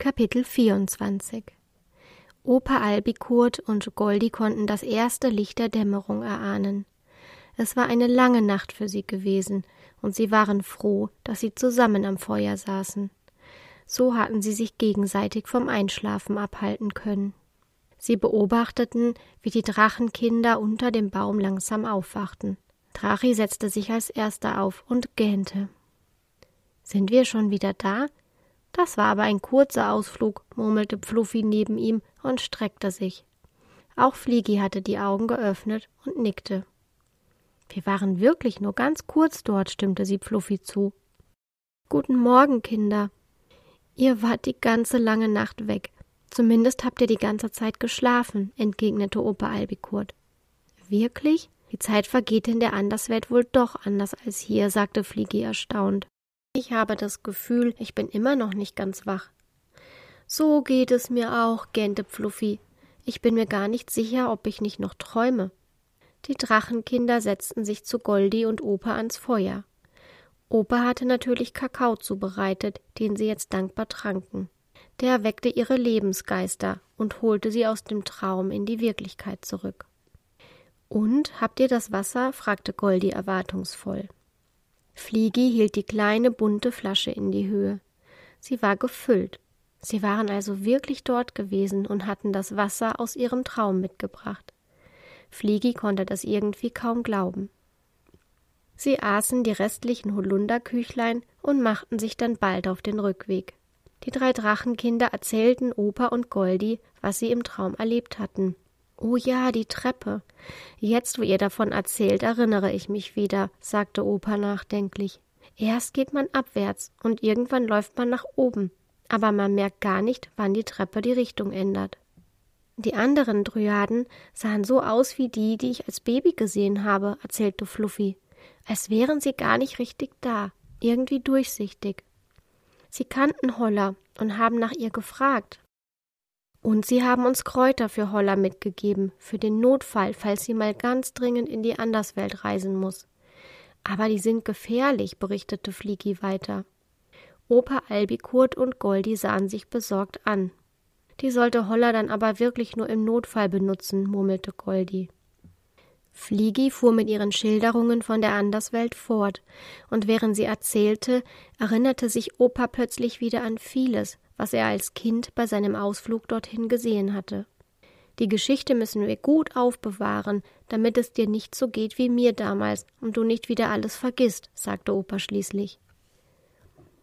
Kapitel 24 Opa Albikurt und Goldi konnten das erste Licht der Dämmerung erahnen. Es war eine lange Nacht für sie gewesen, und sie waren froh, dass sie zusammen am Feuer saßen. So hatten sie sich gegenseitig vom Einschlafen abhalten können. Sie beobachteten, wie die Drachenkinder unter dem Baum langsam aufwachten. Drachi setzte sich als erster auf und gähnte. Sind wir schon wieder da? Das war aber ein kurzer Ausflug, murmelte Pfluffi neben ihm und streckte sich. Auch Fliegi hatte die Augen geöffnet und nickte. Wir waren wirklich nur ganz kurz dort, stimmte sie Pfluffi zu. Guten Morgen, Kinder, Ihr wart die ganze lange Nacht weg. Zumindest habt ihr die ganze Zeit geschlafen, entgegnete Opa Albikurt. Wirklich? Die Zeit vergeht in der Anderswelt wohl doch anders als hier, sagte Fliegi erstaunt. Ich habe das Gefühl, ich bin immer noch nicht ganz wach. So geht es mir auch, gähnte Fluffy. Ich bin mir gar nicht sicher, ob ich nicht noch träume. Die Drachenkinder setzten sich zu Goldi und Opa ans Feuer. Opa hatte natürlich Kakao zubereitet, den sie jetzt dankbar tranken. Der weckte ihre Lebensgeister und holte sie aus dem Traum in die Wirklichkeit zurück. Und habt ihr das Wasser? fragte Goldi erwartungsvoll. Fliegi hielt die kleine bunte Flasche in die Höhe. Sie war gefüllt. Sie waren also wirklich dort gewesen und hatten das Wasser aus ihrem Traum mitgebracht. Fliegi konnte das irgendwie kaum glauben. Sie aßen die restlichen Holunderküchlein und machten sich dann bald auf den Rückweg. Die drei Drachenkinder erzählten Opa und Goldi, was sie im Traum erlebt hatten. Oh ja, die Treppe. Jetzt, wo ihr davon erzählt, erinnere ich mich wieder, sagte Opa nachdenklich. Erst geht man abwärts und irgendwann läuft man nach oben, aber man merkt gar nicht, wann die Treppe die Richtung ändert. Die anderen Dryaden sahen so aus wie die, die ich als Baby gesehen habe, erzählte Fluffy als wären sie gar nicht richtig da, irgendwie durchsichtig. Sie kannten Holler und haben nach ihr gefragt. Und sie haben uns Kräuter für Holler mitgegeben, für den Notfall, falls sie mal ganz dringend in die Anderswelt reisen muss. Aber die sind gefährlich, berichtete Flieki weiter. Opa Albikurt und Goldi sahen sich besorgt an. Die sollte Holler dann aber wirklich nur im Notfall benutzen, murmelte Goldi. Fliegi fuhr mit ihren Schilderungen von der Anderswelt fort, und während sie erzählte, erinnerte sich Opa plötzlich wieder an vieles, was er als Kind bei seinem Ausflug dorthin gesehen hatte. Die Geschichte müssen wir gut aufbewahren, damit es dir nicht so geht wie mir damals und du nicht wieder alles vergisst, sagte Opa schließlich.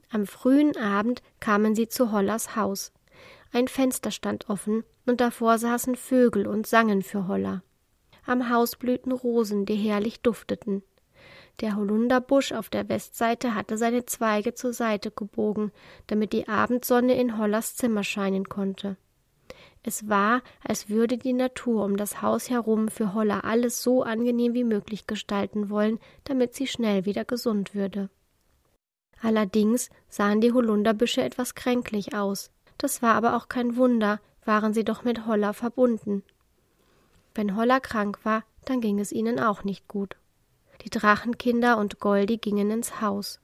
Am frühen Abend kamen sie zu Hollers Haus. Ein Fenster stand offen, und davor saßen Vögel und sangen für Holler. Am Haus blühten Rosen, die herrlich dufteten. Der Holunderbusch auf der Westseite hatte seine Zweige zur Seite gebogen, damit die Abendsonne in Hollers Zimmer scheinen konnte. Es war, als würde die Natur um das Haus herum für Holler alles so angenehm wie möglich gestalten wollen, damit sie schnell wieder gesund würde. Allerdings sahen die Holunderbüsche etwas kränklich aus. Das war aber auch kein Wunder, waren sie doch mit Holler verbunden. Wenn Holla krank war, dann ging es ihnen auch nicht gut. Die Drachenkinder und Goldi gingen ins Haus.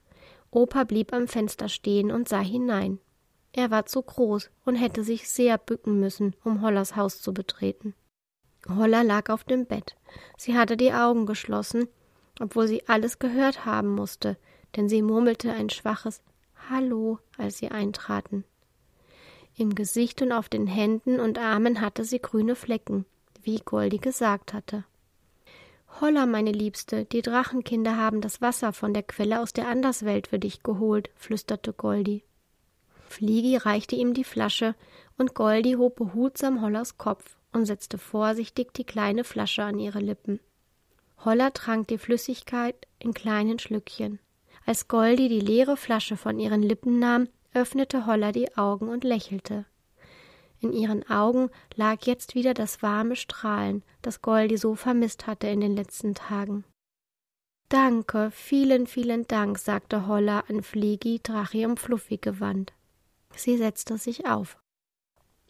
Opa blieb am Fenster stehen und sah hinein. Er war zu groß und hätte sich sehr bücken müssen, um Hollas Haus zu betreten. Holla lag auf dem Bett. Sie hatte die Augen geschlossen, obwohl sie alles gehört haben musste, denn sie murmelte ein schwaches Hallo, als sie eintraten. Im Gesicht und auf den Händen und Armen hatte sie grüne Flecken wie Goldi gesagt hatte. Holla, meine Liebste, die Drachenkinder haben das Wasser von der Quelle aus der Anderswelt für dich geholt, flüsterte Goldi. Fliegi reichte ihm die Flasche, und Goldi hob behutsam Hollers Kopf und setzte vorsichtig die kleine Flasche an ihre Lippen. Holler trank die Flüssigkeit in kleinen Schlückchen. Als Goldi die leere Flasche von ihren Lippen nahm, öffnete Holler die Augen und lächelte. In ihren Augen lag jetzt wieder das warme Strahlen, das Goldi so vermisst hatte in den letzten Tagen. Danke, vielen, vielen Dank, sagte Holla an Fliegi, und Fluffy gewandt. Sie setzte sich auf.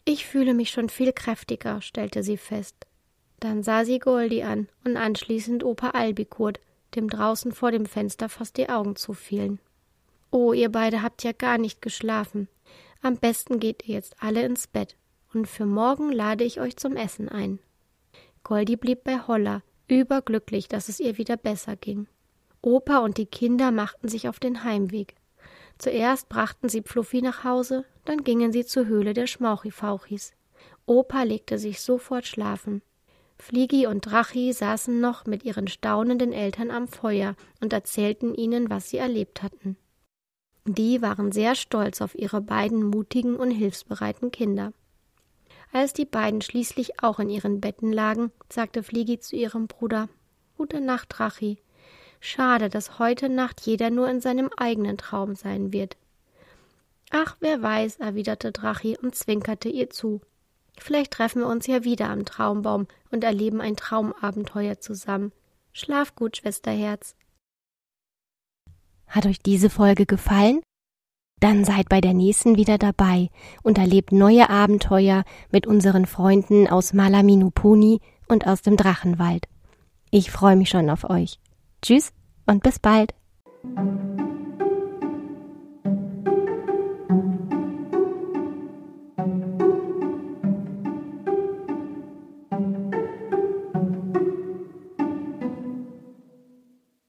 Ich fühle mich schon viel kräftiger, stellte sie fest. Dann sah sie Goldi an und anschließend Opa Albikurt, dem draußen vor dem Fenster fast die Augen zufielen. Oh, ihr beide habt ja gar nicht geschlafen. Am besten geht ihr jetzt alle ins Bett und für morgen lade ich euch zum Essen ein. Goldi blieb bei Holla, überglücklich, dass es ihr wieder besser ging. Opa und die Kinder machten sich auf den Heimweg. Zuerst brachten sie Fluffy nach Hause, dann gingen sie zur Höhle der Schmauchifauchis. Opa legte sich sofort schlafen. Fliegi und Drachi saßen noch mit ihren staunenden Eltern am Feuer und erzählten ihnen, was sie erlebt hatten. Die waren sehr stolz auf ihre beiden mutigen und hilfsbereiten Kinder. Als die beiden schließlich auch in ihren Betten lagen, sagte Fliegi zu ihrem Bruder Gute Nacht, Drachi. Schade, dass heute Nacht jeder nur in seinem eigenen Traum sein wird. Ach, wer weiß, erwiderte Drachi und zwinkerte ihr zu. Vielleicht treffen wir uns ja wieder am Traumbaum und erleben ein Traumabenteuer zusammen. Schlaf gut, Schwesterherz. Hat euch diese Folge gefallen? Dann seid bei der nächsten wieder dabei und erlebt neue Abenteuer mit unseren Freunden aus Malaminupuni und aus dem Drachenwald. Ich freue mich schon auf euch. Tschüss und bis bald.